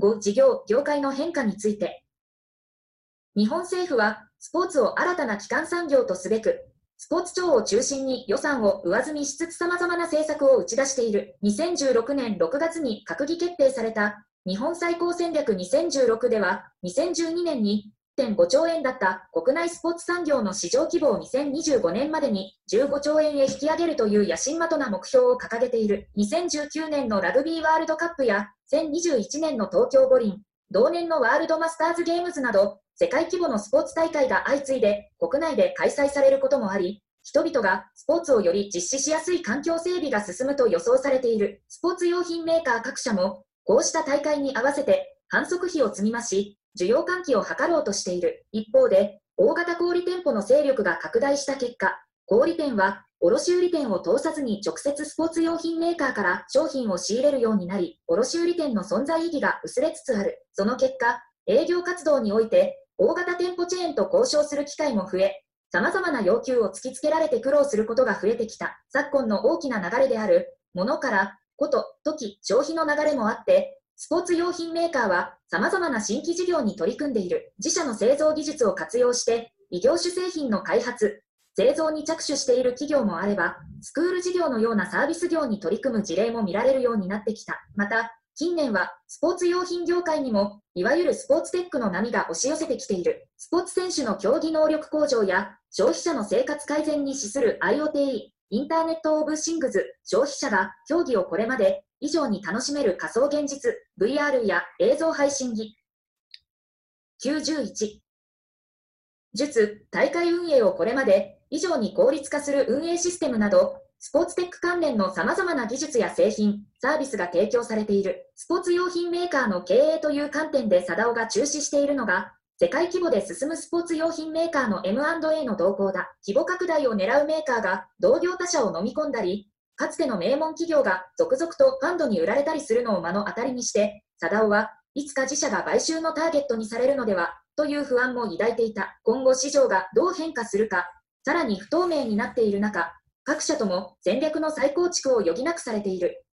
5、事業、業界の変化について。日本政府は、スポーツを新たな基幹産業とすべく、スポーツ庁を中心に予算を上積みしつつ様々な政策を打ち出している2016年6月に閣議決定された日本最高戦略2016では2012年に1.5兆円だった国内スポーツ産業の市場規模を2025年までに15兆円へ引き上げるという野心的な目標を掲げている2019年のラグビーワールドカップや2021年の東京五輪同年のワールドマスターズゲームズなど世界規模のスポーツ大会が相次いで国内で開催されることもあり、人々がスポーツをより実施しやすい環境整備が進むと予想されているスポーツ用品メーカー各社も、こうした大会に合わせて反則費を積み増し、需要喚起を図ろうとしている。一方で、大型小売店舗の勢力が拡大した結果、小売店は卸売店を通さずに直接スポーツ用品メーカーから商品を仕入れるようになり、卸売店の存在意義が薄れつつある。その結果、営業活動において大型店舗チェーンと交渉する機会も増え、様々な要求を突きつけられて苦労することが増えてきた。昨今の大きな流れである、ものから、こと、時、消費の流れもあって、スポーツ用品メーカーは様々な新規事業に取り組んでいる。自社の製造技術を活用して、異業種製品の開発、製造に着手している企業もあれば、スクール事業のようなサービス業に取り組む事例も見られるようになってきた。また、近年はスポーツ用品業界にもいわゆるスポーツテックの波が押し寄せてきているスポーツ選手の競技能力向上や消費者の生活改善に資する IoT インターネット・オブ・シングズ消費者が競技をこれまで以上に楽しめる仮想現実 VR や映像配信機91術大会運営をこれまで以上に効率化する運営システムなどスポーツテック関連の様々な技術や製品、サービスが提供されている、スポーツ用品メーカーの経営という観点でサダオが中止しているのが、世界規模で進むスポーツ用品メーカーの M&A の動向だ。規模拡大を狙うメーカーが同業他社を飲み込んだり、かつての名門企業が続々とファンドに売られたりするのを目の当たりにして、サダオはいつか自社が買収のターゲットにされるのでは、という不安も抱いていた。今後市場がどう変化するか、さらに不透明になっている中、各社とも戦略の再構築を余儀なくされている。